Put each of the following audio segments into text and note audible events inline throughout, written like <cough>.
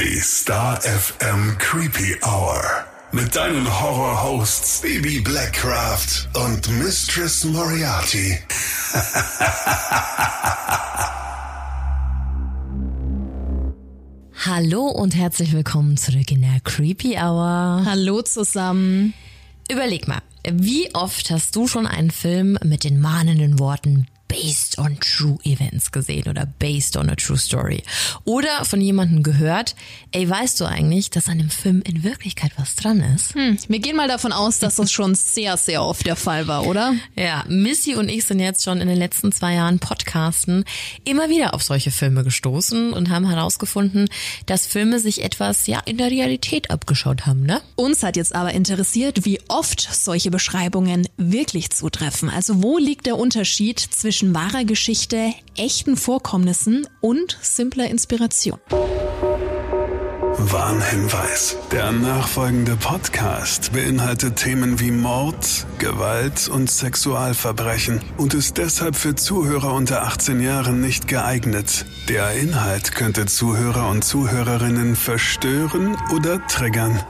Die Star FM Creepy Hour. Mit deinen Horror-Hosts Baby Blackcraft und Mistress Moriarty. <laughs> Hallo und herzlich willkommen zurück in der Creepy Hour. Hallo zusammen. Überleg mal, wie oft hast du schon einen Film mit den mahnenden Worten based on true events gesehen oder based on a true story. Oder von jemandem gehört, ey, weißt du eigentlich, dass an dem Film in Wirklichkeit was dran ist? Hm, wir gehen mal davon aus, dass das schon sehr, sehr oft der Fall war, oder? Ja, Missy und ich sind jetzt schon in den letzten zwei Jahren Podcasten immer wieder auf solche Filme gestoßen und haben herausgefunden, dass Filme sich etwas, ja, in der Realität abgeschaut haben, ne? Uns hat jetzt aber interessiert, wie oft solche Beschreibungen wirklich zutreffen. Also wo liegt der Unterschied zwischen zwischen wahrer Geschichte, echten Vorkommnissen und simpler Inspiration. Warnhinweis. Der nachfolgende Podcast beinhaltet Themen wie Mord, Gewalt und Sexualverbrechen und ist deshalb für Zuhörer unter 18 Jahren nicht geeignet. Der Inhalt könnte Zuhörer und Zuhörerinnen verstören oder triggern.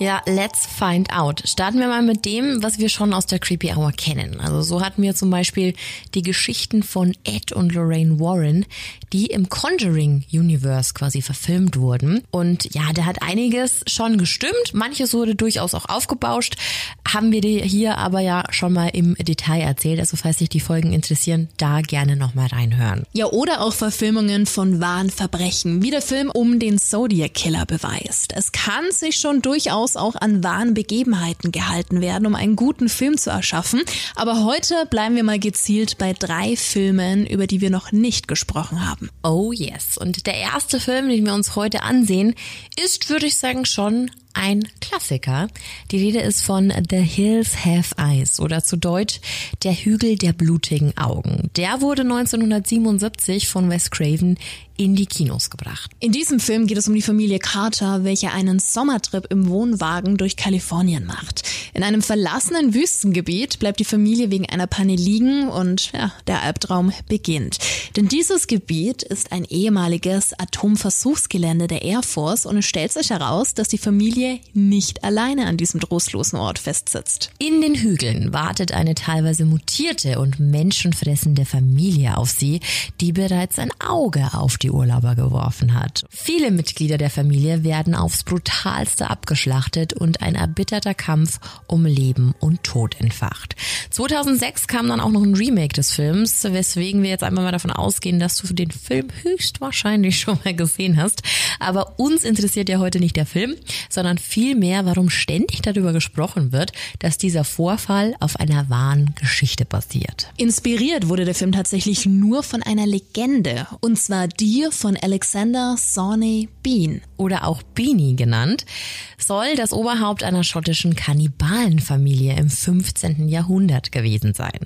Ja, let's find out. Starten wir mal mit dem, was wir schon aus der Creepy Hour kennen. Also so hatten wir zum Beispiel die Geschichten von Ed und Lorraine Warren, die im Conjuring Universe quasi verfilmt wurden. Und ja, da hat einiges schon gestimmt. Manches wurde durchaus auch aufgebauscht. Haben wir dir hier aber ja schon mal im Detail erzählt. Also falls dich die Folgen interessieren, da gerne nochmal reinhören. Ja, oder auch Verfilmungen von wahren Verbrechen, wie der Film um den Zodiac Killer beweist. Es kann sich schon durchaus muss auch an wahren Begebenheiten gehalten werden, um einen guten Film zu erschaffen. Aber heute bleiben wir mal gezielt bei drei Filmen, über die wir noch nicht gesprochen haben. Oh yes. Und der erste Film, den wir uns heute ansehen, ist, würde ich sagen, schon ein Klassiker. Die Rede ist von The Hills Have Eyes oder zu Deutsch Der Hügel der blutigen Augen. Der wurde 1977 von Wes Craven in die Kinos gebracht. In diesem Film geht es um die Familie Carter, welche einen Sommertrip im Wohnwagen durch Kalifornien macht. In einem verlassenen Wüstengebiet bleibt die Familie wegen einer Panne liegen und ja, der Albtraum beginnt. Denn dieses Gebiet ist ein ehemaliges Atomversuchsgelände der Air Force und es stellt sich heraus, dass die Familie nicht alleine an diesem trostlosen Ort festsitzt. In den Hügeln wartet eine teilweise mutierte und menschenfressende Familie auf sie, die bereits ein Auge auf die Urlauber geworfen hat. Viele Mitglieder der Familie werden aufs brutalste abgeschlachtet und ein erbitterter Kampf um Leben und Tod entfacht. 2006 kam dann auch noch ein Remake des Films, weswegen wir jetzt einmal mal davon ausgehen, dass du den Film höchstwahrscheinlich <laughs> schon mal gesehen hast. Aber uns interessiert ja heute nicht der Film, sondern vielmehr, warum ständig darüber gesprochen wird, dass dieser Vorfall auf einer wahren Geschichte basiert. Inspiriert wurde der Film tatsächlich nur von einer Legende, und zwar die von Alexander Sawney Bean oder auch Beanie genannt, soll das Oberhaupt einer schottischen Kannibalenfamilie im 15. Jahrhundert gewesen sein.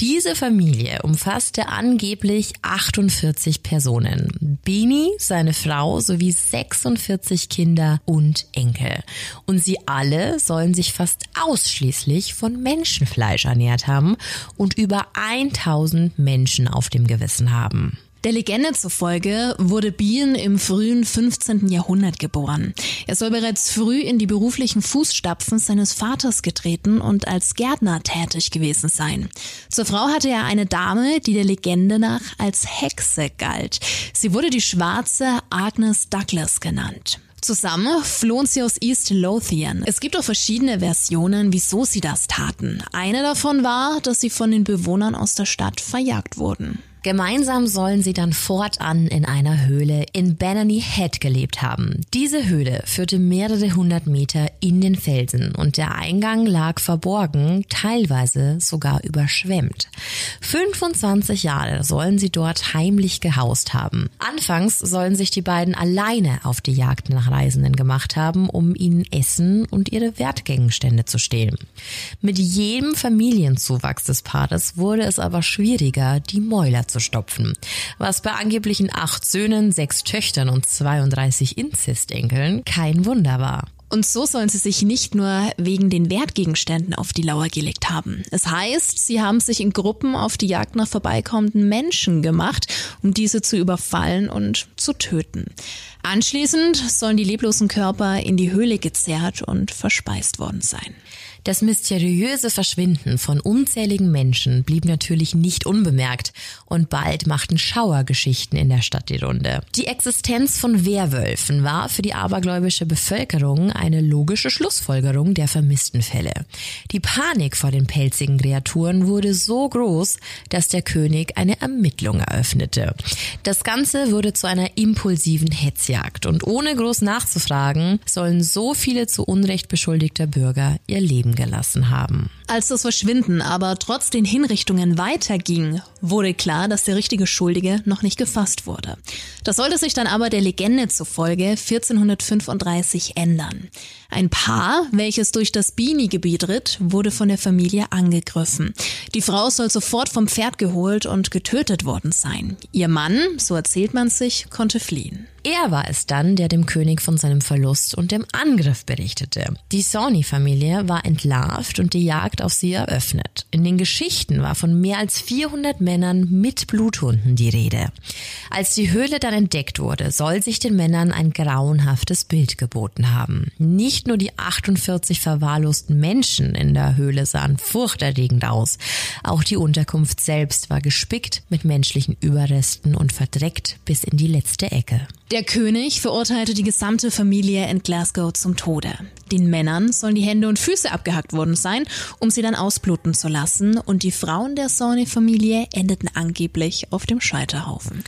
Diese Familie umfasste angeblich 48 Personen. Beanie, seine Frau sowie 46 Kinder und Enkel. Und sie alle sollen sich fast ausschließlich von Menschenfleisch ernährt haben und über 1000 Menschen auf dem Gewissen haben. Der Legende zufolge wurde Bean im frühen 15. Jahrhundert geboren. Er soll bereits früh in die beruflichen Fußstapfen seines Vaters getreten und als Gärtner tätig gewesen sein. Zur Frau hatte er eine Dame, die der Legende nach als Hexe galt. Sie wurde die schwarze Agnes Douglas genannt. Zusammen flohen sie aus East Lothian. Es gibt auch verschiedene Versionen, wieso sie das taten. Eine davon war, dass sie von den Bewohnern aus der Stadt verjagt wurden. Gemeinsam sollen sie dann fortan in einer Höhle in Banany Head gelebt haben. Diese Höhle führte mehrere hundert Meter in den Felsen und der Eingang lag verborgen, teilweise sogar überschwemmt. 25 Jahre sollen sie dort heimlich gehaust haben. Anfangs sollen sich die beiden alleine auf die Jagd nach Reisenden gemacht haben, um ihnen Essen und ihre Wertgegenstände zu stehlen. Mit jedem Familienzuwachs des Paares wurde es aber schwieriger, die Mäuler zu stopfen. Was bei angeblichen acht Söhnen, sechs Töchtern und 32 Inzestenkeln kein Wunder war. Und so sollen sie sich nicht nur wegen den Wertgegenständen auf die Lauer gelegt haben. Es heißt, sie haben sich in Gruppen auf die Jagd nach vorbeikommenden Menschen gemacht, um diese zu überfallen und zu töten. Anschließend sollen die leblosen Körper in die Höhle gezerrt und verspeist worden sein. Das mysteriöse Verschwinden von unzähligen Menschen blieb natürlich nicht unbemerkt und bald machten Schauergeschichten in der Stadt die Runde. Die Existenz von Werwölfen war für die abergläubische Bevölkerung eine logische Schlussfolgerung der vermissten Fälle. Die Panik vor den pelzigen Kreaturen wurde so groß, dass der König eine Ermittlung eröffnete. Das Ganze wurde zu einer impulsiven Hetzjagd und ohne groß nachzufragen sollen so viele zu Unrecht beschuldigter Bürger ihr Leben gelassen haben. Als das Verschwinden aber trotz den Hinrichtungen weiterging, wurde klar, dass der richtige Schuldige noch nicht gefasst wurde. Das sollte sich dann aber der Legende zufolge 1435 ändern. Ein Paar, welches durch das Bini-Gebiet ritt, wurde von der Familie angegriffen. Die Frau soll sofort vom Pferd geholt und getötet worden sein. Ihr Mann, so erzählt man sich, konnte fliehen. Er war es dann, der dem König von seinem Verlust und dem Angriff berichtete. Die Sawney-Familie war entlarvt und die Jagd auf sie eröffnet. In den Geschichten war von mehr als 400 Männern mit Bluthunden die Rede. Als die Höhle dann entdeckt wurde, soll sich den Männern ein grauenhaftes Bild geboten haben. Nicht nur die 48 verwahrlosten Menschen in der Höhle sahen furchterregend aus, auch die Unterkunft selbst war gespickt mit menschlichen Überresten und verdreckt bis in die letzte Ecke. Der König verurteilte die gesamte Familie in Glasgow zum Tode. Den Männern sollen die Hände und Füße abgehackt worden sein, um sie dann ausbluten zu lassen, und die Frauen der Sawney-Familie endeten angeblich auf dem Scheiterhaufen.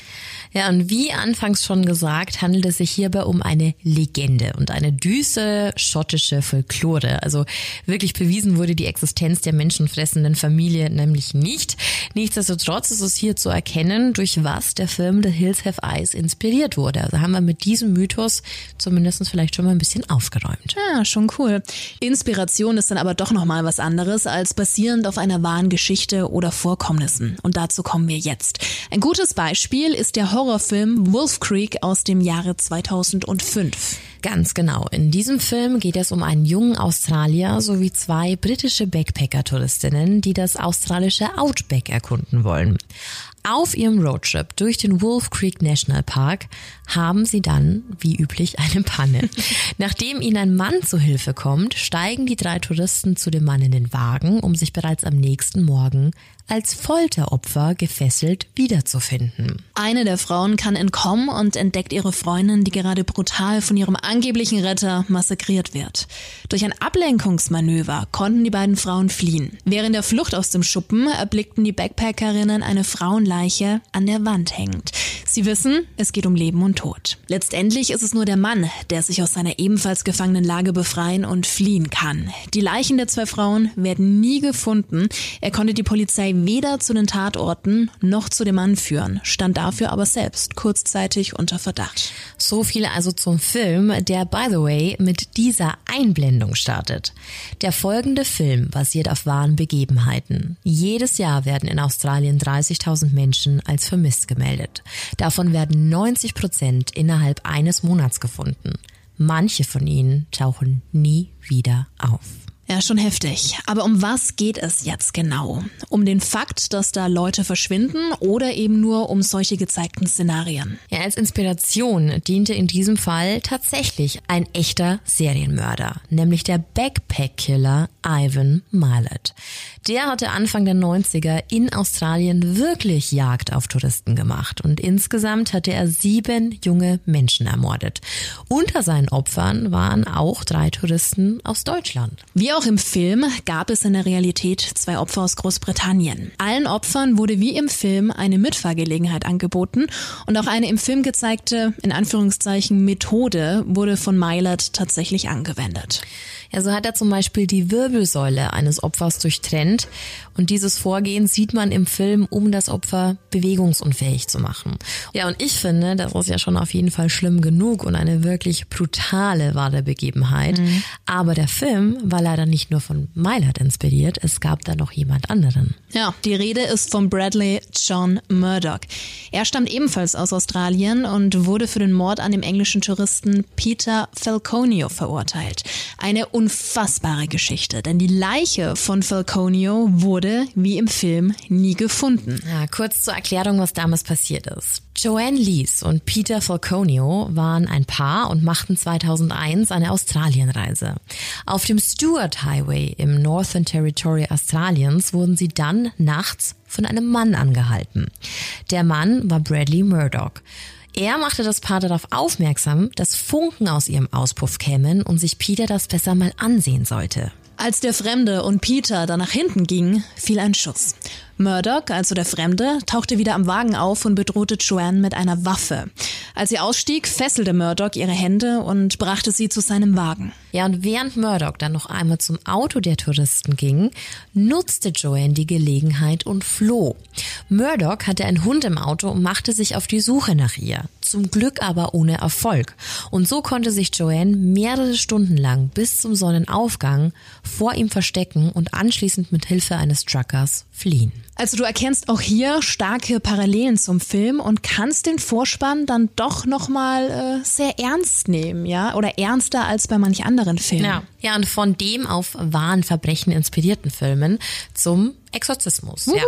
Ja, und wie anfangs schon gesagt, handelt es sich hierbei um eine Legende und eine düstere schottische Folklore. Also wirklich bewiesen wurde die Existenz der menschenfressenden Familie nämlich nicht. Nichtsdestotrotz ist es hier zu erkennen, durch was der Film The Hills Have Eyes inspiriert wurde. Also haben wir mit diesem Mythos zumindest vielleicht schon mal ein bisschen aufgeräumt. Ja, schon cool. Inspiration ist dann aber doch nochmal was anderes als basierend auf einer wahren Geschichte oder Vorkommnissen. Und dazu kommen wir jetzt. Ein gutes Beispiel ist der Horrorfilm Wolf Creek aus dem Jahre 2005. Ganz genau. In diesem Film geht es um einen jungen Australier sowie zwei britische Backpacker-Touristinnen, die das australische Outback erkunden wollen. Auf ihrem Roadtrip durch den Wolf Creek National Park haben sie dann, wie üblich, eine Panne. <laughs> Nachdem ihnen ein Mann zu Hilfe kommt, steigen die drei Touristen zu dem Mann in den Wagen, um sich bereits am nächsten Morgen als Folteropfer gefesselt wiederzufinden. Eine der Frauen kann entkommen und entdeckt ihre Freundin, die gerade brutal von ihrem angeblichen Retter massakriert wird. Durch ein Ablenkungsmanöver konnten die beiden Frauen fliehen. Während der Flucht aus dem Schuppen erblickten die Backpackerinnen eine Frauenleiche an der Wand hängend. Sie wissen, es geht um Leben und Tod. Letztendlich ist es nur der Mann, der sich aus seiner ebenfalls gefangenen Lage befreien und fliehen kann. Die Leichen der zwei Frauen werden nie gefunden. Er konnte die Polizei weder zu den Tatorten noch zu dem Mann führen, stand dafür aber selbst kurzzeitig unter Verdacht. So viel also zum Film, der by the way mit dieser Einblendung startet. Der folgende Film basiert auf wahren Begebenheiten. Jedes Jahr werden in Australien 30.000 Menschen als vermisst gemeldet. Davon werden 90 Prozent innerhalb eines Monats gefunden. Manche von ihnen tauchen nie wieder auf. Ja, schon heftig. Aber um was geht es jetzt genau? Um den Fakt, dass da Leute verschwinden oder eben nur um solche gezeigten Szenarien? Ja, als Inspiration diente in diesem Fall tatsächlich ein echter Serienmörder, nämlich der Backpack-Killer Ivan Milet. Der hatte Anfang der 90er in Australien wirklich Jagd auf Touristen gemacht und insgesamt hatte er sieben junge Menschen ermordet. Unter seinen Opfern waren auch drei Touristen aus Deutschland. Wie auch im Film gab es in der Realität zwei Opfer aus Großbritannien. Allen Opfern wurde wie im Film eine Mitfahrgelegenheit angeboten und auch eine im Film gezeigte, in Anführungszeichen, Methode wurde von Mylert tatsächlich angewendet. Ja, so hat er zum Beispiel die Wirbelsäule eines Opfers durchtrennt und dieses Vorgehen sieht man im Film, um das Opfer bewegungsunfähig zu machen. Ja, und ich finde, das ist ja schon auf jeden Fall schlimm genug und eine wirklich brutale wahre Begebenheit. Mhm. Aber der Film war leider nicht nur von Mylard inspiriert, es gab da noch jemand anderen. Ja, die Rede ist von Bradley John Murdoch. Er stammt ebenfalls aus Australien und wurde für den Mord an dem englischen Touristen Peter Falconio verurteilt. Eine unfassbare Geschichte, denn die Leiche von Falconio wurde, wie im Film, nie gefunden. Ja, kurz zur Erklärung, was damals passiert ist. Joanne Lees und Peter Falconio waren ein Paar und machten 2001 eine Australienreise. Auf dem Stuart Highway im Northern Territory Australiens wurden sie dann nachts von einem Mann angehalten. Der Mann war Bradley Murdoch. Er machte das Paar darauf aufmerksam, dass Funken aus ihrem Auspuff kämen und sich Peter das besser mal ansehen sollte. Als der Fremde und Peter dann nach hinten gingen, fiel ein Schuss. Murdoch, also der Fremde, tauchte wieder am Wagen auf und bedrohte Joanne mit einer Waffe. Als sie ausstieg, fesselte Murdoch ihre Hände und brachte sie zu seinem Wagen. Ja, und während Murdoch dann noch einmal zum Auto der Touristen ging, nutzte Joanne die Gelegenheit und floh. Murdoch hatte einen Hund im Auto und machte sich auf die Suche nach ihr. Zum Glück aber ohne Erfolg. Und so konnte sich Joanne mehrere Stunden lang bis zum Sonnenaufgang vor ihm verstecken und anschließend mit Hilfe eines Truckers fliehen. Also du erkennst auch hier starke Parallelen zum Film und kannst den Vorspann dann doch nochmal äh, sehr ernst nehmen, ja? Oder ernster als bei manch anderen Filmen. Ja. ja, und von dem auf wahren Verbrechen inspirierten Filmen zum Exorzismus. Ja.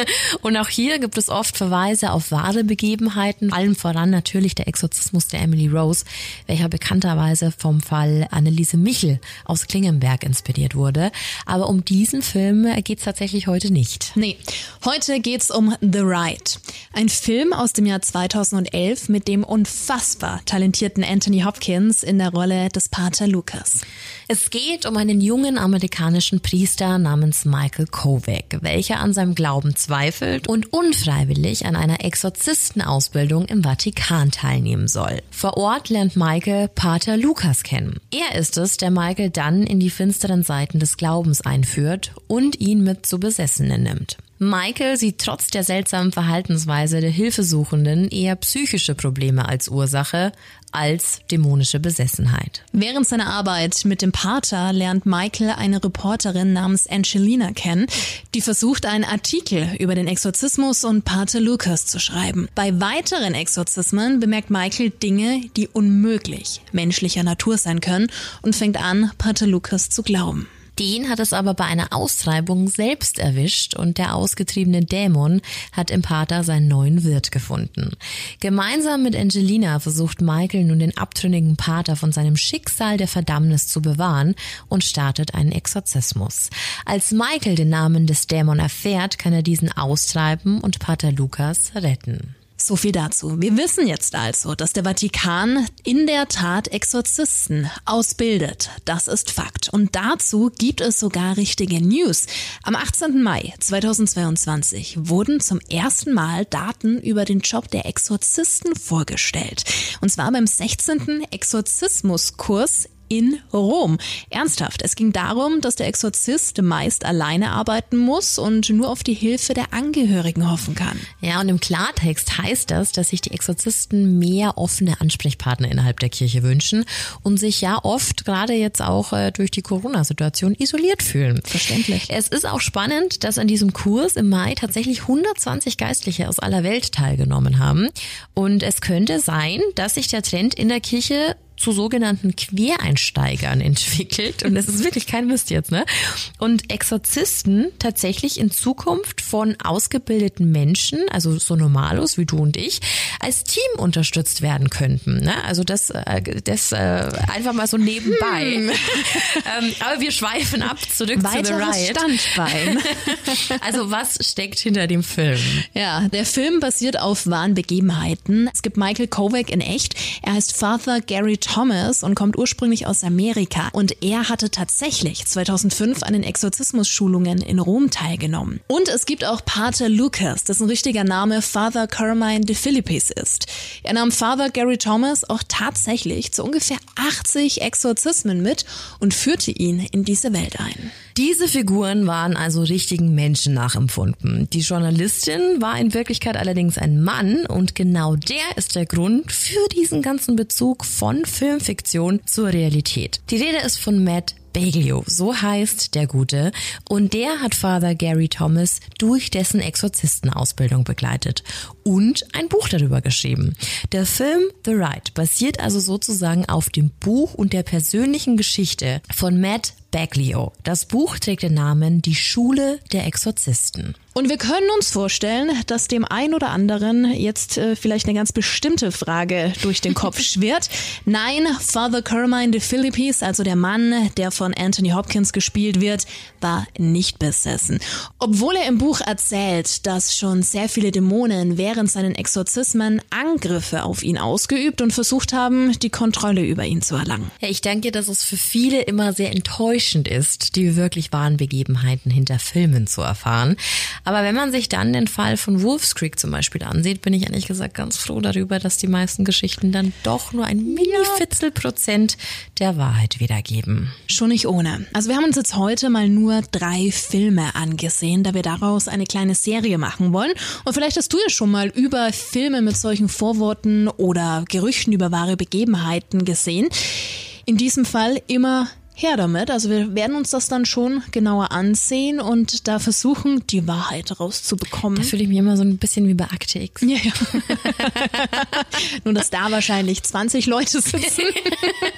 <laughs> Und auch hier gibt es oft Verweise auf wahre Begebenheiten, allem voran natürlich der Exorzismus der Emily Rose, welcher bekannterweise vom Fall Anneliese Michel aus Klingenberg inspiriert wurde. Aber um diesen Film geht es tatsächlich heute nicht. Nee, heute geht's um The Ride. Ein Film aus dem Jahr 2011 mit dem unfassbar talentierten Anthony Hopkins in der Rolle des Pater Lucas. Es geht um einen jungen amerikanischen Priester namens Michael Kovac, welcher an seinem Glauben zweifelt und unfreiwillig an einer Exorzistenausbildung im Vatikan teilnehmen soll. Vor Ort lernt Michael Pater Lukas kennen. Er ist es, der Michael dann in die finsteren Seiten des Glaubens einführt und ihn mit zu Besessenen nimmt. Michael sieht trotz der seltsamen Verhaltensweise der Hilfesuchenden eher psychische Probleme als Ursache als dämonische Besessenheit. Während seiner Arbeit mit dem Pater lernt Michael eine Reporterin namens Angelina kennen, die versucht, einen Artikel über den Exorzismus und Pater Lucas zu schreiben. Bei weiteren Exorzismen bemerkt Michael Dinge, die unmöglich menschlicher Natur sein können und fängt an, Pater Lucas zu glauben. Den hat es aber bei einer Austreibung selbst erwischt und der ausgetriebene Dämon hat im Pater seinen neuen Wirt gefunden. Gemeinsam mit Angelina versucht Michael nun den abtrünnigen Pater von seinem Schicksal der Verdammnis zu bewahren und startet einen Exorzismus. Als Michael den Namen des Dämon erfährt, kann er diesen austreiben und Pater Lukas retten. So viel dazu. Wir wissen jetzt also, dass der Vatikan in der Tat Exorzisten ausbildet. Das ist Fakt. Und dazu gibt es sogar richtige News. Am 18. Mai 2022 wurden zum ersten Mal Daten über den Job der Exorzisten vorgestellt. Und zwar beim 16. Exorzismuskurs in Rom. Ernsthaft, es ging darum, dass der Exorzist meist alleine arbeiten muss und nur auf die Hilfe der Angehörigen hoffen kann. Ja, und im Klartext heißt das, dass sich die Exorzisten mehr offene Ansprechpartner innerhalb der Kirche wünschen und sich ja oft, gerade jetzt auch äh, durch die Corona-Situation, isoliert fühlen. Verständlich. Es ist auch spannend, dass an diesem Kurs im Mai tatsächlich 120 Geistliche aus aller Welt teilgenommen haben. Und es könnte sein, dass sich der Trend in der Kirche zu sogenannten Quereinsteigern entwickelt. Und das ist wirklich kein Mist jetzt, ne? Und Exorzisten tatsächlich in Zukunft von ausgebildeten Menschen, also so Normalos wie du und ich, als Team unterstützt werden könnten. Ne? Also das, äh, das äh, einfach mal so nebenbei. Hm. <laughs> ähm, aber wir schweifen ab zurück Weiteres zu The Riot. Standbein. <laughs> also was steckt hinter dem Film? Ja, der Film basiert auf wahren Begebenheiten. Es gibt Michael Kovac in echt. Er heißt Father Gary Thomas und kommt ursprünglich aus Amerika. Und er hatte tatsächlich 2005 an den Exorzismus-Schulungen in Rom teilgenommen. Und es gibt auch Pater Lucas, ein richtiger Name, Father Carmine de Philippis ist. Er nahm Father Gary Thomas auch tatsächlich zu ungefähr 80 Exorzismen mit und führte ihn in diese Welt ein. Diese Figuren waren also richtigen Menschen nachempfunden. Die Journalistin war in Wirklichkeit allerdings ein Mann und genau der ist der Grund für diesen ganzen Bezug von Filmfiktion zur Realität. Die Rede ist von Matt Baglio, so heißt der Gute, und der hat Father Gary Thomas durch dessen Exorzistenausbildung begleitet und ein Buch darüber geschrieben. Der Film The Ride basiert also sozusagen auf dem Buch und der persönlichen Geschichte von Matt Baglio. Das Buch trägt den Namen Die Schule der Exorzisten. Und wir können uns vorstellen, dass dem ein oder anderen jetzt äh, vielleicht eine ganz bestimmte Frage durch den Kopf <laughs> schwirrt. Nein, Father Carmine de Philippis, also der Mann, der von Anthony Hopkins gespielt wird, war nicht besessen. Obwohl er im Buch erzählt, dass schon sehr viele Dämonen während seinen Exorzismen Angriffe auf ihn ausgeübt und versucht haben, die Kontrolle über ihn zu erlangen. Ja, ich denke, dass es für viele immer sehr enttäuschend ist, die wirklich wahren Begebenheiten hinter Filmen zu erfahren. Aber wenn man sich dann den Fall von Wolf's Creek zum Beispiel ansieht, bin ich ehrlich gesagt ganz froh darüber, dass die meisten Geschichten dann doch nur ein mini-Fitzel Prozent der Wahrheit wiedergeben. Schon nicht ohne. Also wir haben uns jetzt heute mal nur drei Filme angesehen, da wir daraus eine kleine Serie machen wollen. Und vielleicht hast du ja schon mal über Filme mit solchen Vorworten oder Gerüchten über wahre Begebenheiten gesehen. In diesem Fall immer her damit. Also wir werden uns das dann schon genauer ansehen und da versuchen, die Wahrheit rauszubekommen. Da fühle ich mich immer so ein bisschen wie bei Akte X. Ja, ja. <laughs> nur, dass da wahrscheinlich 20 Leute sitzen.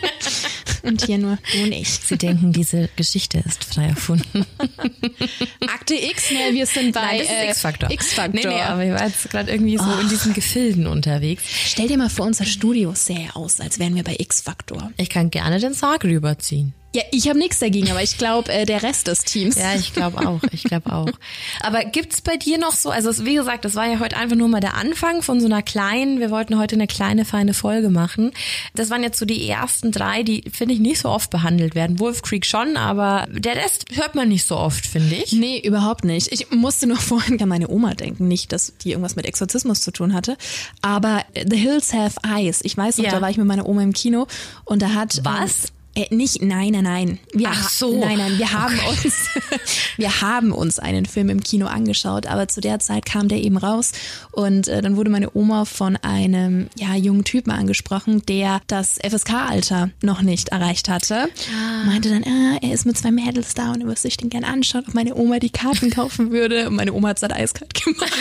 <laughs> und hier nur du und ich. Sie denken, diese Geschichte ist frei erfunden. <laughs> Akte X, ne, wir sind bei äh, X-Faktor. X-Faktor. Nee, nee, aber ich war jetzt gerade irgendwie so in diesen Gefilden unterwegs. Stell dir mal vor, unser Studio sähe aus, als wären wir bei X-Faktor. Ich kann gerne den Sarg rüberziehen. Ja, ich habe nichts dagegen, aber ich glaube, äh, der Rest des Teams. Ja, ich glaube auch. Ich glaube auch. <laughs> Aber gibt's bei dir noch so, also wie gesagt, das war ja heute einfach nur mal der Anfang von so einer kleinen, wir wollten heute eine kleine, feine Folge machen. Das waren jetzt so die ersten drei, die, finde ich, nicht so oft behandelt werden. Wolf Creek schon, aber der Rest hört man nicht so oft, finde ich. Nee, überhaupt nicht. Ich musste nur <laughs> vorhin an meine Oma denken. Nicht, dass die irgendwas mit Exorzismus zu tun hatte. Aber The Hills Have Eyes. Ich weiß noch, Ja. da war ich mit meiner Oma im Kino und da hat. Was? Äh, nicht, nein, nein, nein. Wir Ach so. Nein, nein, wir haben uns, <laughs> wir haben uns einen Film im Kino angeschaut, aber zu der Zeit kam der eben raus und äh, dann wurde meine Oma von einem ja, jungen Typen angesprochen, der das FSK-Alter noch nicht erreicht hatte. Meinte dann, ah, er ist mit zwei Mädels da und er würde sich den gern anschauen, ob meine Oma die Karten kaufen würde. Und meine Oma hat es dann eiskalt gemacht.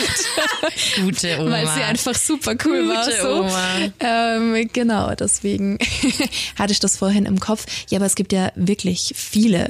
<laughs> Gute Oma. Weil sie einfach super cool Gute war. So. Oma. Ähm, genau, deswegen <laughs> hatte ich das vorhin im Kopf. Ja, aber es gibt ja wirklich viele.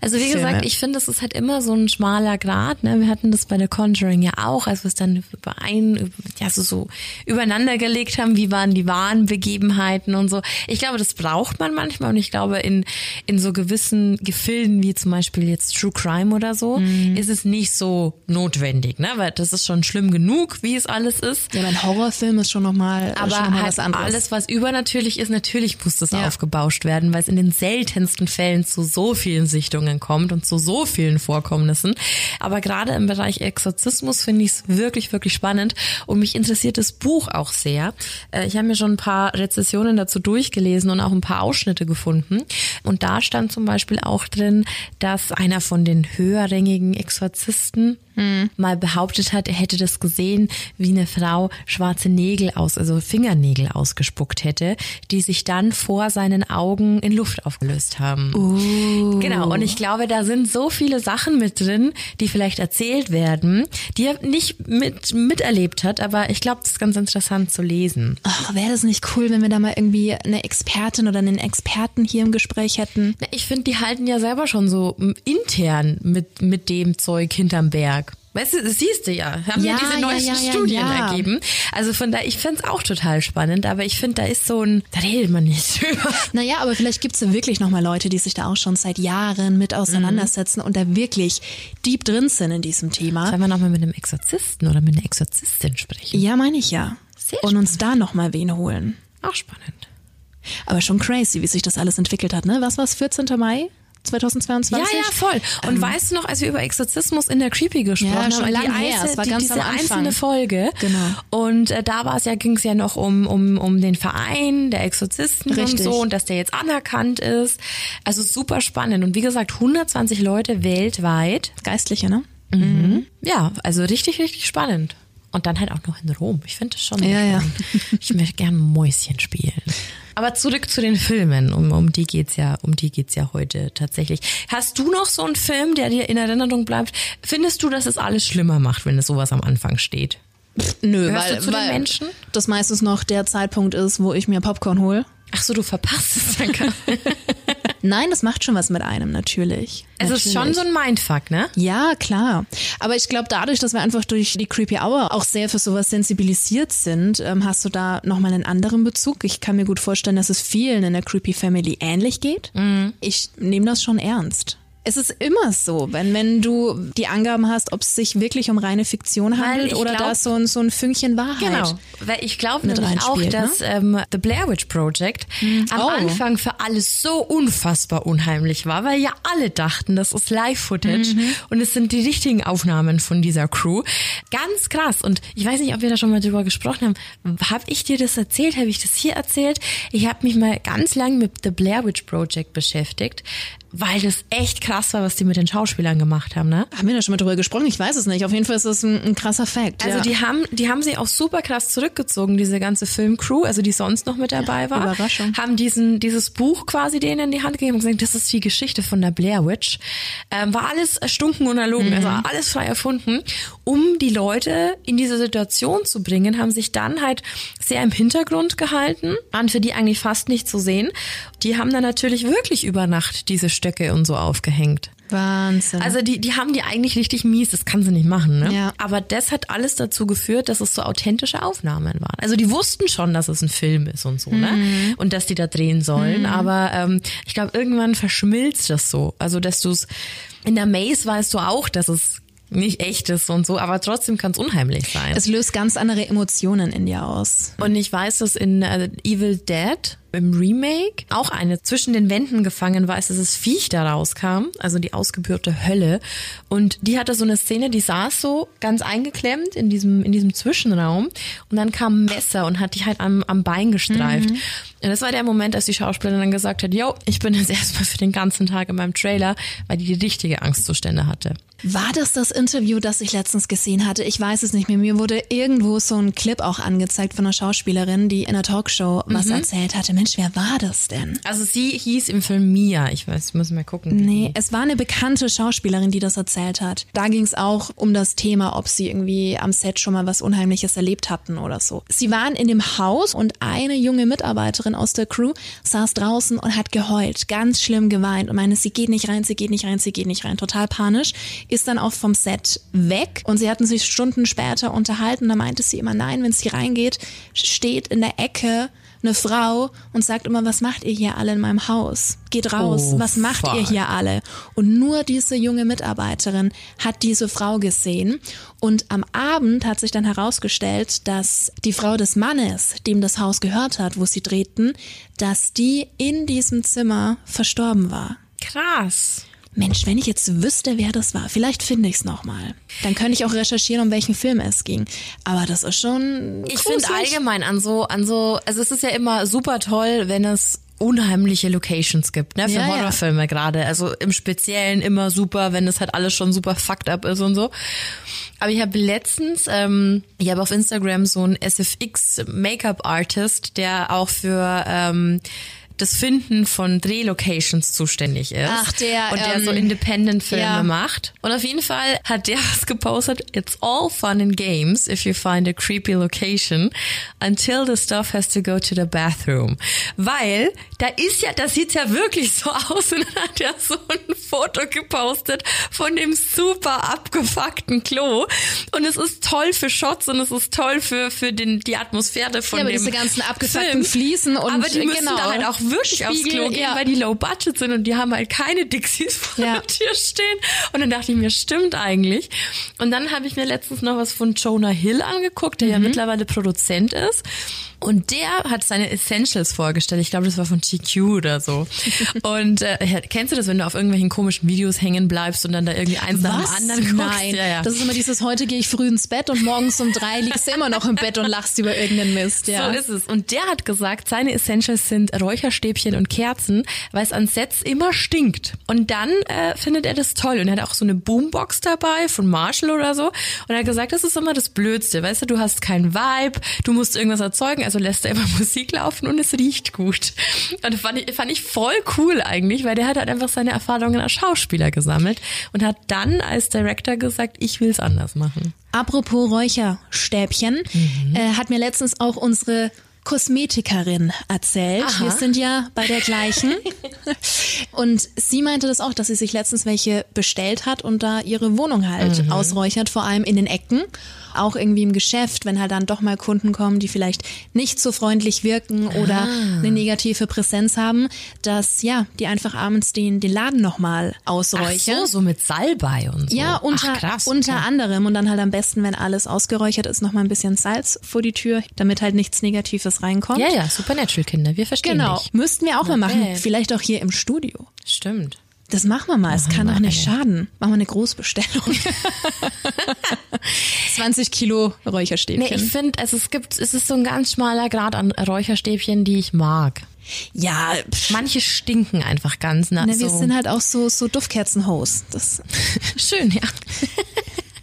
Also wie Filme. gesagt, ich finde, das ist halt immer so ein schmaler Grad. Ne? Wir hatten das bei The Conjuring ja auch, als wir es dann überein, ja, so, so übereinander gelegt haben, wie waren die wahren Begebenheiten und so. Ich glaube, das braucht man manchmal und ich glaube, in, in so gewissen Gefilden, wie zum Beispiel jetzt True Crime oder so, Mhm. ist es nicht so notwendig, ne? Weil das ist schon schlimm genug, wie es alles ist. Ja, ein Horrorfilm ist schon nochmal Aber schon noch mal halt was anderes. alles, was übernatürlich ist, natürlich muss das Ja. aufgebauscht werden, weil in den seltensten Fällen zu so vielen Sichtungen kommt und zu so vielen Vorkommnissen. Aber gerade im Bereich Exorzismus finde ich es wirklich, wirklich spannend und mich interessiert das Buch auch sehr. Äh, Ich habe mir schon ein paar Rezessionen dazu durchgelesen und auch ein paar Ausschnitte gefunden. Und da stand zum Beispiel auch drin, dass einer von den höherrangigen Exorzisten mal behauptet hat, er hätte das gesehen, wie eine Frau schwarze Nägel aus, also Fingernägel ausgespuckt hätte, die sich dann vor seinen Augen in Luft aufgelöst haben. Genau, und ich glaube, da sind so viele Sachen mit drin, die vielleicht erzählt werden, die er nicht mit, miterlebt hat, aber ich glaube, das ist ganz interessant zu lesen. Ach, wäre das nicht cool, wenn wir da mal irgendwie eine Expertin oder einen Experten hier im Gespräch hätten? Na, Ich finde, die halten ja selber schon so intern mit, mit dem Zeug hinterm Berg. Weißt du, das siehst du ja. Haben ja, Ja, diese neuesten ja, ja, Studien ergeben. Also von da, ich find's auch total spannend, aber ich finde, da ist so ein, da redet man nicht <laughs> drüber. Naja, aber vielleicht gibt's ja wirklich nochmal Leute, die sich da auch schon seit Jahren mit auseinandersetzen und da wirklich deep drin sind in diesem Thema. Sollen wir nochmal mit einem Exorzisten oder mit einer Exorzistin sprechen? Ja, meine ich ja. Sehr und uns da nochmal wen holen. Auch spannend. Aber schon crazy, wie sich das alles entwickelt hat, ne? Was war's, 14. Mai 2022. Ja, ja, voll. Und ähm, weißt du noch, als wir über Exorzismus in der Creepy gesprochen ja, schon haben, lange die her, es war die, ganz diese einzelne Folge. Genau. Und äh, da war es ja, ging es ja noch um, um, um den Verein der Exorzisten Richtig. und so und dass der jetzt anerkannt ist. Also super spannend. Und wie gesagt, 120 Leute weltweit. Geistliche, ne? Mhm. Ja, also richtig, richtig spannend. Und dann halt auch noch in Rom. Ich finde das schon. Ja, ja. Ich möchte gerne Mäuschen spielen. Aber zurück zu den Filmen. Um, um die geht's ja, um die geht's ja heute tatsächlich. Hast du noch so einen Film, der dir in Erinnerung bleibt? Findest du, dass es alles schlimmer macht, wenn es sowas am Anfang steht? Nö, Hörst weil, zu weil den Menschen? das meistens noch der Zeitpunkt ist, wo ich mir Popcorn hole. Ach so, du verpasst es dann gar <laughs> Nein, das macht schon was mit einem, natürlich. Es natürlich. ist schon so ein Mindfuck, ne? Ja, klar. Aber ich glaube, dadurch, dass wir einfach durch die Creepy Hour auch sehr für sowas sensibilisiert sind, ähm, hast du da nochmal einen anderen Bezug. Ich kann mir gut vorstellen, dass es vielen in der Creepy Family ähnlich geht. Mhm. Ich nehme das schon ernst. Es ist immer so, wenn, wenn du die Angaben hast, ob es sich wirklich um reine Fiktion handelt oder glaub, da so ein, so ein Fünkchen Wahrheit. Genau, weil ich glaube nämlich auch, reinspielt, dass ne? ähm, The Blair Witch Project am Oh. Anfang für alles so unfassbar unheimlich war, weil ja alle dachten, das ist Live-Footage und es sind die richtigen Aufnahmen von dieser Crew. Ganz krass. Und ich weiß nicht, ob wir da schon mal drüber gesprochen haben. Habe ich dir das erzählt? Habe ich das hier erzählt? Ich habe mich mal ganz lang mit The Blair Witch Project beschäftigt, weil das echt krass war, was die mit den Schauspielern gemacht haben, ne? Haben wir da schon mal drüber gesprochen? Ich weiß es nicht. Auf jeden Fall ist das ein, ein krasser Fact. Also ja. die haben, die haben sich auch super krass zurückgezogen, diese ganze Filmcrew, also die sonst noch mit dabei war. Überraschung. Haben diesen, dieses Buch quasi denen in die Hand gegeben und gesagt, das ist die Geschichte von der Blair Witch. Ähm, war alles erstunken und erlogen, also alles frei erfunden. Um die Leute in diese Situation zu bringen, haben sich dann halt sehr im Hintergrund gehalten, waren für die eigentlich fast nicht zu sehen. Die haben dann natürlich wirklich über Nacht diese Stöcke und so aufgehängt. Wahnsinn. Also die, die haben die eigentlich richtig mies, das kann sie nicht machen, ne? Ja. Aber das hat alles dazu geführt, dass es so authentische Aufnahmen waren. Also die wussten schon, dass es ein Film ist und so, ne? Und dass die da drehen sollen. Aber ähm, ich glaube, irgendwann verschmilzt das so. Also dass du es in der Maze weißt du auch, dass es nicht echt ist und so, aber trotzdem kann es unheimlich sein. es löst ganz andere Emotionen in dir aus. Und ich weiß, dass in äh, Evil Dead im Remake auch eine zwischen den Wänden gefangen war, als dieses Viech da rauskam, also die ausgebürte Hölle. Und die hatte so eine Szene, die saß so ganz eingeklemmt in diesem, in diesem Zwischenraum und dann kam ein Messer und hat dich halt am, am Bein gestreift. Und das war der Moment, als die Schauspielerin dann gesagt hat, yo, ich bin jetzt erstmal für den ganzen Tag in meinem Trailer, weil die die richtige Angstzustände hatte. War das das Interview, das ich letztens gesehen hatte? Ich weiß es nicht mehr. Mir wurde irgendwo so ein Clip auch angezeigt von einer Schauspielerin, die in einer Talkshow was erzählt hatte. Mensch, wer war das denn? Also sie hieß im Film Mia, ich weiß, müssen wir gucken. Nee, es war eine bekannte Schauspielerin, die das erzählt hat. Da ging es auch um das Thema, ob sie irgendwie am Set schon mal was Unheimliches erlebt hatten oder so. Sie waren in dem Haus und eine junge Mitarbeiterin aus der Crew saß draußen und hat geheult, ganz schlimm geweint und meinte, sie geht nicht rein, sie geht nicht rein, sie geht nicht rein, total panisch, ist dann auch vom Set weg und sie hatten sich Stunden später unterhalten. Da meinte sie immer, nein, wenn sie reingeht, steht in der Ecke eine Frau und sagt immer, was macht ihr hier alle in meinem Haus? Geht raus, Oh, was macht ihr fuck. hier alle? Und nur diese junge Mitarbeiterin hat diese Frau gesehen. Und am Abend hat sich dann herausgestellt, dass die Frau des Mannes, dem das Haus gehört hat, wo sie drehten, dass die in diesem Zimmer verstorben war. Krass. Mensch, wenn ich jetzt wüsste, wer das war, vielleicht finde ich es nochmal. Dann könnte ich auch recherchieren, um welchen Film es ging. Aber das ist schon. Ich finde allgemein an so, an so, also es ist ja immer super toll, wenn es unheimliche Locations gibt, ne, für Ja, ja. Horrorfilme gerade. Also im Speziellen immer super, wenn es halt alles schon super fucked up ist und so. Aber ich habe letztens, ähm, ich habe auf Instagram so einen SFX Make-up Artist, der auch für ähm, das Finden von Drehlocations zuständig ist. Ach, der, Und der ähm, so Independent-Filme ja. macht. Und auf jeden Fall hat der <laughs> was gepostet, it's all fun and games if you find a creepy location until the stuff has to go to the bathroom. Weil da ist ja, das sieht ja wirklich so <laughs> aus und dann hat er so ein Foto gepostet von dem super abgefuckten Klo. Und es ist toll für Shots und es ist toll für, für den, die Atmosphäre von Ja, aber dem diese ganzen abgefuckten Film. Fliesen und Aber die müssen genau. da halt auch wirklich aufs Klo gehen, ja. weil die low budget sind und die haben halt keine Dixies vor Ja. der Tür stehen. Und dann dachte ich mir, stimmt eigentlich. Und dann habe ich mir letztens noch was von Jonah Hill angeguckt, der ja mittlerweile Produzent ist. Und der hat seine Essentials vorgestellt. Ich glaube, das war von GQ oder so. <laughs> Und äh, kennst du das, wenn du auf irgendwelchen komischen Videos hängen bleibst und dann da irgendwie eins nach dem anderen guckst? Nein, Ja, ja. das ist immer dieses, heute gehe ich früh ins Bett und morgens um drei liegst du immer noch im Bett und lachst über irgendeinen Mist. Ja. So ist es. Und der hat gesagt, seine Essentials sind Räucherstäbchen und Kerzen, weil es an Sets immer stinkt. Und dann äh, findet er das toll. Und er hat auch so eine Boombox dabei von Marshall oder so. Und er hat gesagt, das ist immer das Blödste. Weißt du, du hast keinen Vibe, du musst irgendwas erzeugen, also lässt er immer <laughs> Musik laufen und es riecht gut. Und das fand ich, fand ich voll cool eigentlich, weil der hat halt einfach seine Erfahrungen als Schauspieler gesammelt und hat dann als Director gesagt, ich will es anders machen. Apropos Räucherstäbchen, Mhm. äh, hat mir letztens auch unsere Kosmetikerin erzählt. Aha. Wir sind ja bei der gleichen. <laughs> und sie meinte das auch, dass sie sich letztens welche bestellt hat und da ihre Wohnung halt Mhm. ausräuchert, vor allem in den Ecken. Auch irgendwie im Geschäft, wenn halt dann doch mal Kunden kommen, die vielleicht nicht so freundlich wirken oder Ah. eine negative Präsenz haben, dass ja, die einfach abends den, den Laden nochmal Ach ausräuchern. so, so mit Salbei und so. Ja, unter, Ach, krass. unter anderem. Und dann halt am besten, wenn alles ausgeräuchert ist, noch mal ein bisschen Salz vor die Tür, damit halt nichts Negatives reinkommt. Ja, ja, Supernatural-Kinder, wir verstehen Genau. dich. Müssten wir auch mal machen. Vielleicht auch hier im Studio. Stimmt. Das machen wir mal. Es kann doch nicht mal. schaden. Machen wir eine Großbestellung. <laughs> <laughs> 20 Kilo Nee, Räucherstäbchen. ich finde, also es gibt, es ist so ein ganz schmaler Grad an Räucherstäbchen, die ich mag. ja, pff, Manche stinken einfach ganz nach ne, so. wir sind halt auch so, so Duftkerzen-Host. Das <laughs> Schön, ja.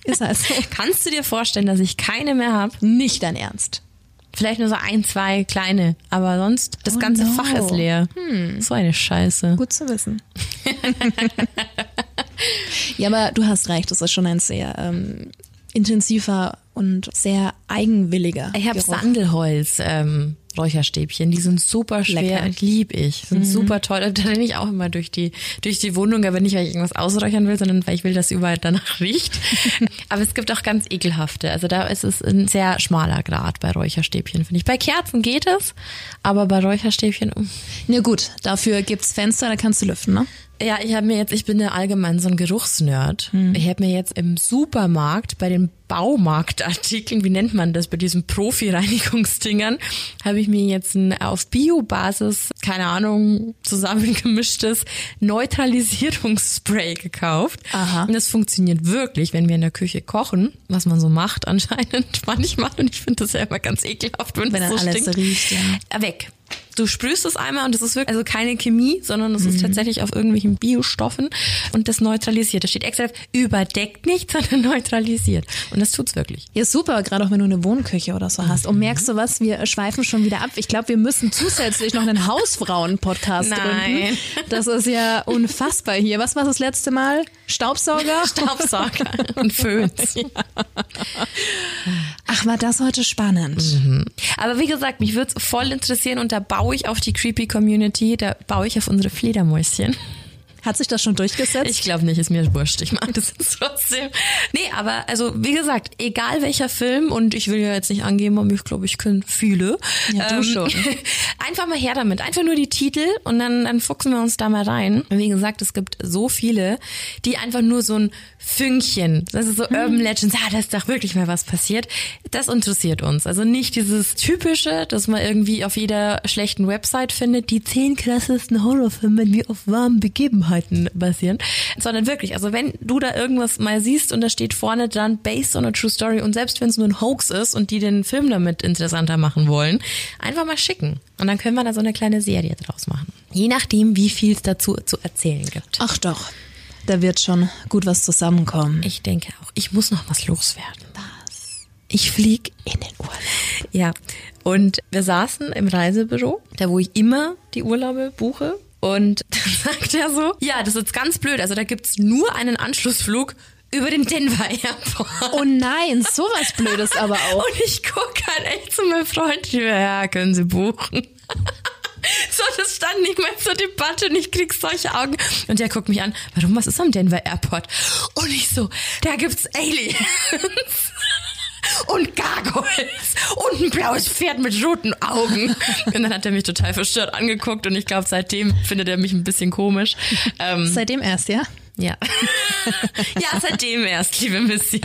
ist halt so. Kannst du dir vorstellen, dass ich keine mehr habe? Nicht dein Ernst. Vielleicht nur so ein, zwei kleine, aber sonst das Oh ganze no. Fach ist leer. So eine Scheiße. Gut zu wissen. <laughs> ja, aber du hast recht, das ist schon ein sehr ähm, intensiver und sehr eigenwilliger Ich habe. Sandelholz ähm, Räucherstäbchen, die sind super schwer Lecker. Mhm. und lieb ich. Sind super toll. Und da renne ich auch immer durch die durch die Wohnung, aber nicht weil ich irgendwas ausräuchern will, sondern weil ich will, dass überall danach <laughs> riecht. <laughs> aber es gibt auch ganz ekelhafte. Also da ist es ein sehr schmaler Grad bei Räucherstäbchen, finde ich. Bei Kerzen geht es, aber bei Räucherstäbchen. Na gut, dafür gibt's Fenster, da kannst du lüften, ne? Ja, ich habe mir jetzt, ich bin ja allgemein so ein Geruchsnerd. Hm. Ich habe mir jetzt im Supermarkt bei den Baumarktartikeln, wie nennt man das, bei diesen Profi-Reinigungsdingern, habe ich mir jetzt ein auf Biobasis, keine Ahnung, zusammengemischtes Neutralisierungsspray gekauft. Aha. Und das funktioniert wirklich, wenn wir in der Küche kochen, was man so macht anscheinend <laughs> manchmal. Und ich finde das ja immer ganz ekelhaft, wenn, Wenn dann so alles stinkt. riecht, ja. Weg. Du sprühst es einmal und das ist wirklich, also keine Chemie, sondern es Mhm. ist tatsächlich auf irgendwelchen Biostoffen und das neutralisiert. Da steht extra überdeckt nicht, <laughs> sondern neutralisiert. Und das tut's wirklich. Ja, super, gerade auch wenn du eine Wohnküche oder so hast. Und merkst du was, wir schweifen schon wieder ab. Ich glaube, wir müssen zusätzlich noch einen Hausfrauen-Podcast gründen. Das ist ja unfassbar hier. Was war das letzte Mal? Staubsauger? <laughs> Staubsauger und Föhns. <laughs> Ach, war das heute spannend. Aber wie gesagt, mich würde voll interessieren und da baue ich auf die Creepy Community, da baue ich auf unsere Fledermäuschen. Hat sich das schon durchgesetzt? Ich glaube nicht, ist mir wurscht. Ich mag das jetzt trotzdem. Nee, aber also wie gesagt, egal welcher Film und ich will ja jetzt nicht angeben, aber ich glaube, ich kenne viele. Ähm, Ja, du schon. <laughs> Einfach mal her damit. Einfach nur die Titel und dann, dann fuchsen wir uns da mal rein. Wie gesagt, es gibt so viele, die einfach nur so ein Fünkchen, das ist so Mhm. Urban Legends, ah, da ist doch wirklich mal was passiert. Das interessiert uns. Also nicht dieses typische, das man irgendwie auf jeder schlechten Website findet, die zehn krassesten Horrorfilme, die auf warmen Begebenheiten basieren, sondern wirklich, also wenn du da irgendwas mal siehst und da steht vorne dran based on a true story und selbst wenn es nur ein Hoax ist und die den Film damit interessanter machen wollen, einfach mal schicken und dann können wir da so eine kleine Serie draus machen. Je nachdem, wie viel es dazu zu erzählen gibt. Ach doch, da wird schon gut was zusammenkommen. Ich denke auch. Ich muss noch was loswerden. Was? Ich flieg in den Urlaub. Ja. Und wir saßen im Reisebüro, da wo ich immer die Urlaube buche. Und <laughs> dann sagt er so, ja, das ist jetzt ganz blöd. Also da gibt's nur einen Anschlussflug über den Denver Airport. Oh nein, sowas Blödes aber auch. Und ich gucke halt echt zu meinem Freund, ja, können Sie buchen. <laughs> So, das stand nicht mehr zur Debatte und ich krieg solche Augen. Und der guckt mich an, warum, was ist am Denver Airport? Und ich so, da gibt's Aliens. Und Gargoyles und ein blaues Pferd mit roten Augen. Und dann hat er mich total verstört angeguckt und ich glaube, seitdem findet er mich ein bisschen komisch. Ähm, seitdem erst, ja? Ja. <laughs> ja, seitdem erst, liebe Missy.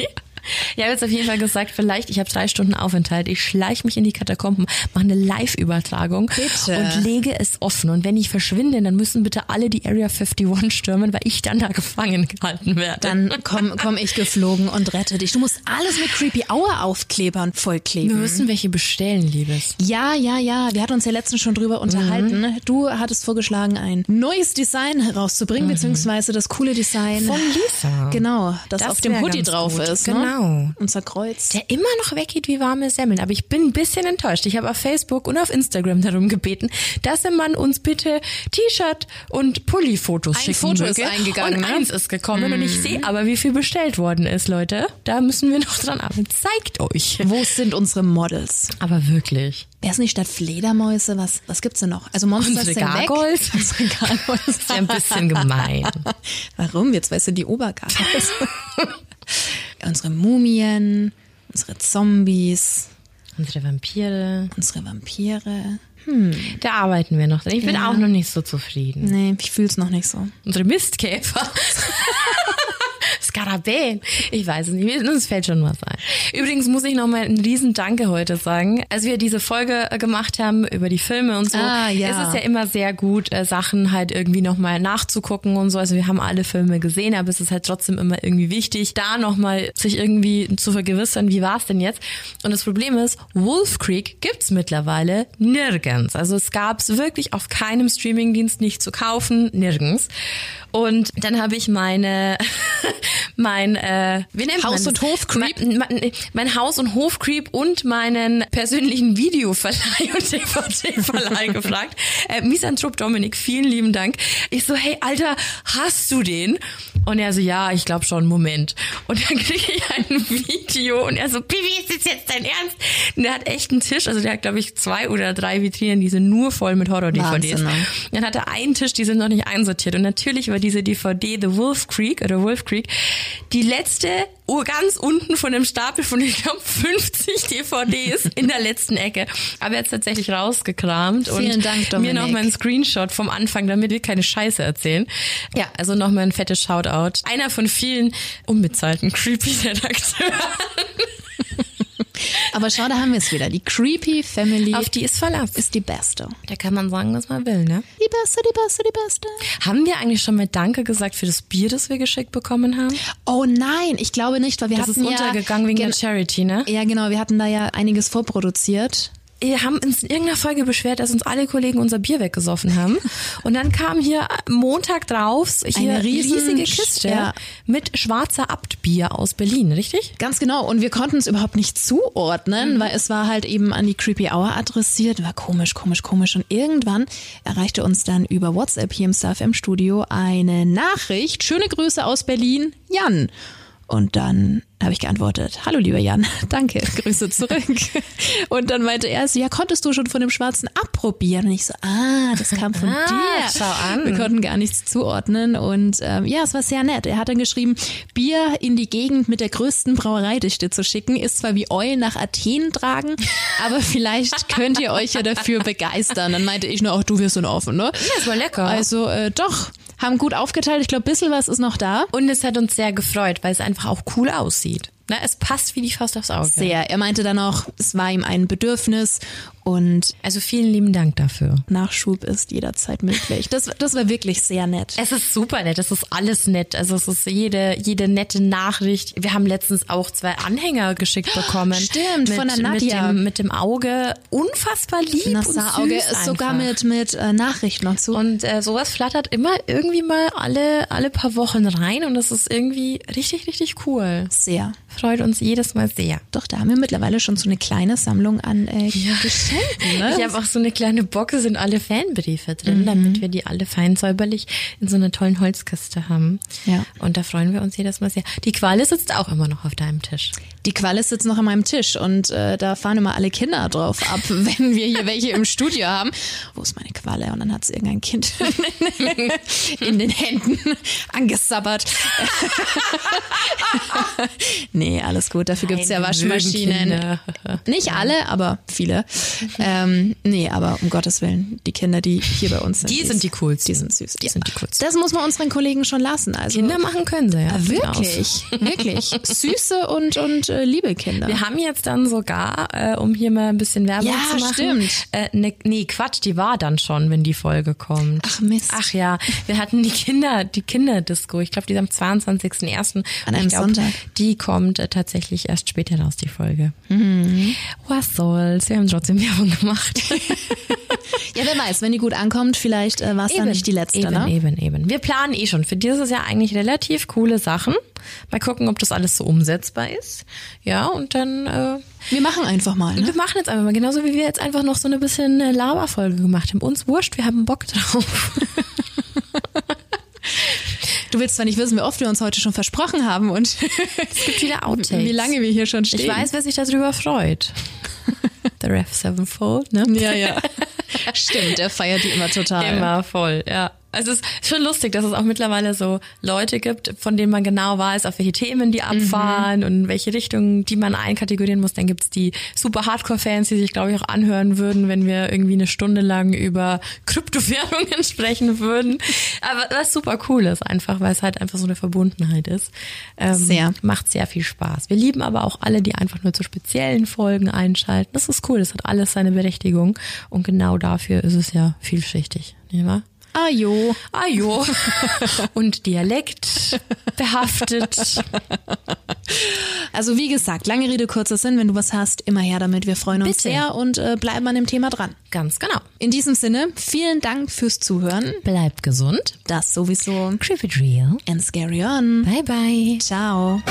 Ich habe jetzt auf jeden Fall gesagt, vielleicht, ich habe drei Stunden Aufenthalt, ich schleiche mich in die Katakomben, mache eine Live-Übertragung und lege es offen. Und wenn ich verschwinde, dann müssen bitte alle die Area 51 stürmen, weil ich dann da gefangen gehalten werde. Dann komm, komm ich geflogen und rette dich. Du musst alles mit Creepy Hour Aufklebern vollkleben. Wir müssen welche bestellen, Liebes. Ja, ja, ja. Wir hatten uns ja letztens schon drüber unterhalten. Mhm. Du hattest vorgeschlagen, ein neues Design herauszubringen, mhm. beziehungsweise das coole Design. Von Lisa. Genau, das, das auf dem Hoodie drauf gut. ist. Ne? Genau. Unser Kreuz. Der immer noch weggeht wie warme Semmeln. Aber ich bin ein bisschen enttäuscht. Ich habe auf Facebook und auf Instagram darum gebeten, dass man uns bitte T-Shirt und Pulli-Fotos schicken Foto möge. ist eingegangen. Und ne? eins ist gekommen. Mhm. Und ich mhm. sehe aber, wie viel bestellt worden ist, Leute. Da müssen wir noch dran arbeiten. Zeigt euch. Wo sind unsere Models? Aber wirklich. Wäre es nicht statt Fledermäuse? Was, was gibt's denn noch? Also Monster Unsere Gargoyles? <laughs> Unsere Gargoyles. Das ist ja ein bisschen gemein. <laughs> Warum? Jetzt weißt du die Obergargoyles. <laughs> unsere Mumien, unsere Zombies. Unsere Vampire. Unsere Vampire. Hm. Da arbeiten wir noch. Ich bin ja. auch noch nicht so zufrieden. Nee, ich fühl's noch nicht so. Unsere Mistkäfer. <laughs> Skarabäen. Ich weiß es nicht. Uns fällt schon was ein. Übrigens muss ich noch mal einen riesen Danke heute sagen. Als wir diese Folge äh, gemacht haben über die Filme und so, ah, ja. ist es ja immer sehr gut, äh, Sachen halt irgendwie noch mal nachzugucken und so. Also wir haben alle Filme gesehen, aber es ist halt trotzdem immer irgendwie wichtig, da noch mal sich irgendwie zu vergewissern, wie war es denn jetzt? Und das Problem ist, Wolf Creek gibt's mittlerweile nirgends. Also es gab's wirklich auf keinem Streamingdienst nicht zu kaufen, nirgends. Und dann habe ich meine <laughs> <laughs> mein äh, wie nennt Haus und Hof Creep, mein, mein, mein Haus und Hof Creep und meinen persönlichen Videoverleih und DVD-Verleih <laughs> gefragt. Äh, Misanthrop Dominik, vielen lieben Dank. Ich so, hey Alter, hast du den? Und er so, ja, ich glaube schon, Moment. Und dann kriege ich ein Video und er so, Bibi, ist das jetzt dein Ernst? Und der hat echt einen Tisch, also der hat, glaube ich, zwei oder drei Vitrinen, die sind nur voll mit Horror-DVDs. Ne? Dann hat er einen Tisch, die sind noch nicht einsortiert. Und natürlich war diese DVD The Wolf Creek oder Wolf Creek die letzte ganz unten von dem Stapel von, ich glaube, 50 DVDs in der letzten Ecke. Aber er hat tatsächlich rausgekramt Vielen und Dank, Dominik. mir noch mal einen Screenshot vom Anfang, damit wir keine Scheiße erzählen. Ja, also noch mal ein fettes Shoutout. Einer von vielen unbezahlten Creepy-Redakteuren. Aber schau, da haben wir es wieder. Die Creepy Family. Auf die ist Verlass. Ist die beste. Da kann man sagen, was man will, ne? Die beste, die beste, die beste. Haben wir eigentlich schon mal Danke gesagt für das Bier, das wir geschickt bekommen haben? Oh nein, ich glaube nicht, weil wir das hatten ist untergegangen wegen der Charity, ne? Ja, genau. Wir hatten da ja einiges vorproduziert haben uns in irgendeiner Folge beschwert, dass uns alle Kollegen unser Bier weggesoffen haben. Und dann kam hier Montag drauf hier eine riesige Kiste ja. mit schwarzer Abtbier aus Berlin, richtig? Ganz genau. Und wir konnten es überhaupt nicht zuordnen, mhm. weil es war halt eben an die Creepy Hour adressiert. War komisch, komisch, komisch. Und irgendwann erreichte uns dann über WhatsApp hier im Stuff im Studio eine Nachricht. Schöne Grüße aus Berlin, Jan. Und dann habe ich geantwortet, hallo lieber Jan, <laughs> danke, Grüße zurück. <laughs> Und dann meinte er so, ja, konntest du schon von dem Schwarzen abprobieren? Und ich so, ah, das kam von ah, dir. Schau an. Wir konnten gar nichts zuordnen und ähm, ja, es war sehr nett. Er hat dann geschrieben, Bier in die Gegend mit der größten Brauereidichte zu schicken, ist zwar wie Eulen nach Athen tragen, <laughs> aber vielleicht könnt ihr euch ja dafür begeistern. Dann meinte ich nur, auch du wirst so offen, ne? Ja, es war lecker. Also äh, doch, haben gut aufgeteilt. Ich glaube, bisschen was ist noch da. Und es hat uns sehr gefreut, weil es einfach auch cool aussieht. Na, es passt wie die Faust aufs Auge. Sehr. Er meinte dann auch, es war ihm ein Bedürfnis und also vielen lieben Dank dafür. Nachschub ist jederzeit möglich. Das, das war wirklich sehr nett. Es ist super nett. Es ist alles nett. Also es ist jede, jede nette Nachricht. Wir haben letztens auch zwei Anhänger geschickt bekommen. Stimmt, mit, von der Nadja. Mit dem, mit dem Auge. Unfassbar lieb Auge ist sogar mit, mit äh, Nachrichten noch zu. Und äh, sowas flattert immer irgendwie mal alle, alle paar Wochen rein und das ist irgendwie richtig, richtig cool. Sehr freut uns jedes Mal sehr. Doch, da haben wir mittlerweile schon so eine kleine Sammlung an äh, ja. Geschenken. Ne? Ich habe auch so eine kleine Box, sind alle Fanbriefe drin, mhm. damit wir die alle fein säuberlich in so einer tollen Holzkiste haben. Ja. Und da freuen wir uns jedes Mal sehr. Die Qualle sitzt auch immer noch auf deinem Tisch. Die Qualle sitzt noch an meinem Tisch und äh, da fahren immer alle Kinder drauf ab, <laughs> wenn wir hier welche im Studio haben. Wo ist meine Qualle? Und dann hat sie irgendein Kind <laughs> in den Händen angesabbert. <laughs> nee, alles gut. Dafür gibt's ja Nein, Waschmaschinen. Nicht alle, aber viele. Ähm, nee, aber um Gottes Willen, die Kinder, die hier bei uns sind. Die sind die coolsten. Die sind süß. Die sind die coolsten. Das muss man unseren Kollegen schon lassen. Also Kinder machen können sie ja. Ah, durchaus. wirklich, <laughs> wirklich. Süße und, und äh, liebe Kinder. Wir haben jetzt dann sogar, äh, um hier mal ein bisschen Werbung Ja, zu machen. stimmt. Äh, ne, nee, Quatsch, die war dann schon, wenn die Folge kommt. Ach, Mist. Ach ja, wir hatten die Kinder, die Kinderdisco. Ich glaube, die ist am 22.01. An einem glaub, Sonntag. Die kommt äh, tatsächlich erst später raus, die Folge. Was soll's? Wir haben trotzdem Werbung gemacht. <laughs> Ja, wer weiß, wenn die gut ankommt, vielleicht äh, war es dann nicht die letzte, eben, ne? eben, eben. Wir planen eh schon für dieses Jahr eigentlich relativ coole Sachen. Mal gucken, ob das alles so umsetzbar ist. Ja, und dann äh, Wir machen einfach mal, ne? wir machen jetzt einfach mal, genauso wie wir jetzt einfach noch so eine bisschen äh, Laberfolge gemacht haben. Uns wurscht, wir haben Bock drauf. <laughs> Du willst zwar nicht wissen, wie oft wir uns heute schon versprochen haben und <laughs> Es gibt viele Outtakes. wie lange wir hier schon stehen. Ich weiß, wer sich darüber freut. The Rev Sevenfold, ne? Ja, ja. <laughs> Stimmt, der feiert die immer total. Immer voll, ja. Also es ist schon lustig, dass es auch mittlerweile so Leute gibt, von denen man genau weiß, auf welche Themen die abfahren und in welche Richtungen die man einkategorieren muss. Dann gibt's die super Hardcore-Fans, die sich, glaube ich, auch anhören würden, wenn wir irgendwie eine Stunde lang über Kryptowährungen <laughs> sprechen würden. Aber was super cool ist, einfach, weil es halt einfach so eine Verbundenheit ist. Ähm, Sehr. Macht sehr viel Spaß. Wir lieben aber auch alle, die einfach nur zu speziellen Folgen einschalten. Das ist cool, das hat alles seine Berechtigung. Und genau dafür ist es ja vielschichtig, nicht wahr? Ah jo. Ah jo. <laughs> Und Dialekt behaftet. Also wie gesagt, lange Rede, kurzer Sinn. Wenn du was hast, immer her damit. Wir freuen uns Bitte. sehr und äh, bleiben an dem Thema dran. Ganz genau. In diesem Sinne, vielen Dank fürs Zuhören. Bleibt gesund. Das sowieso. Creepy Drill. And scary on. Bye bye. Ciao.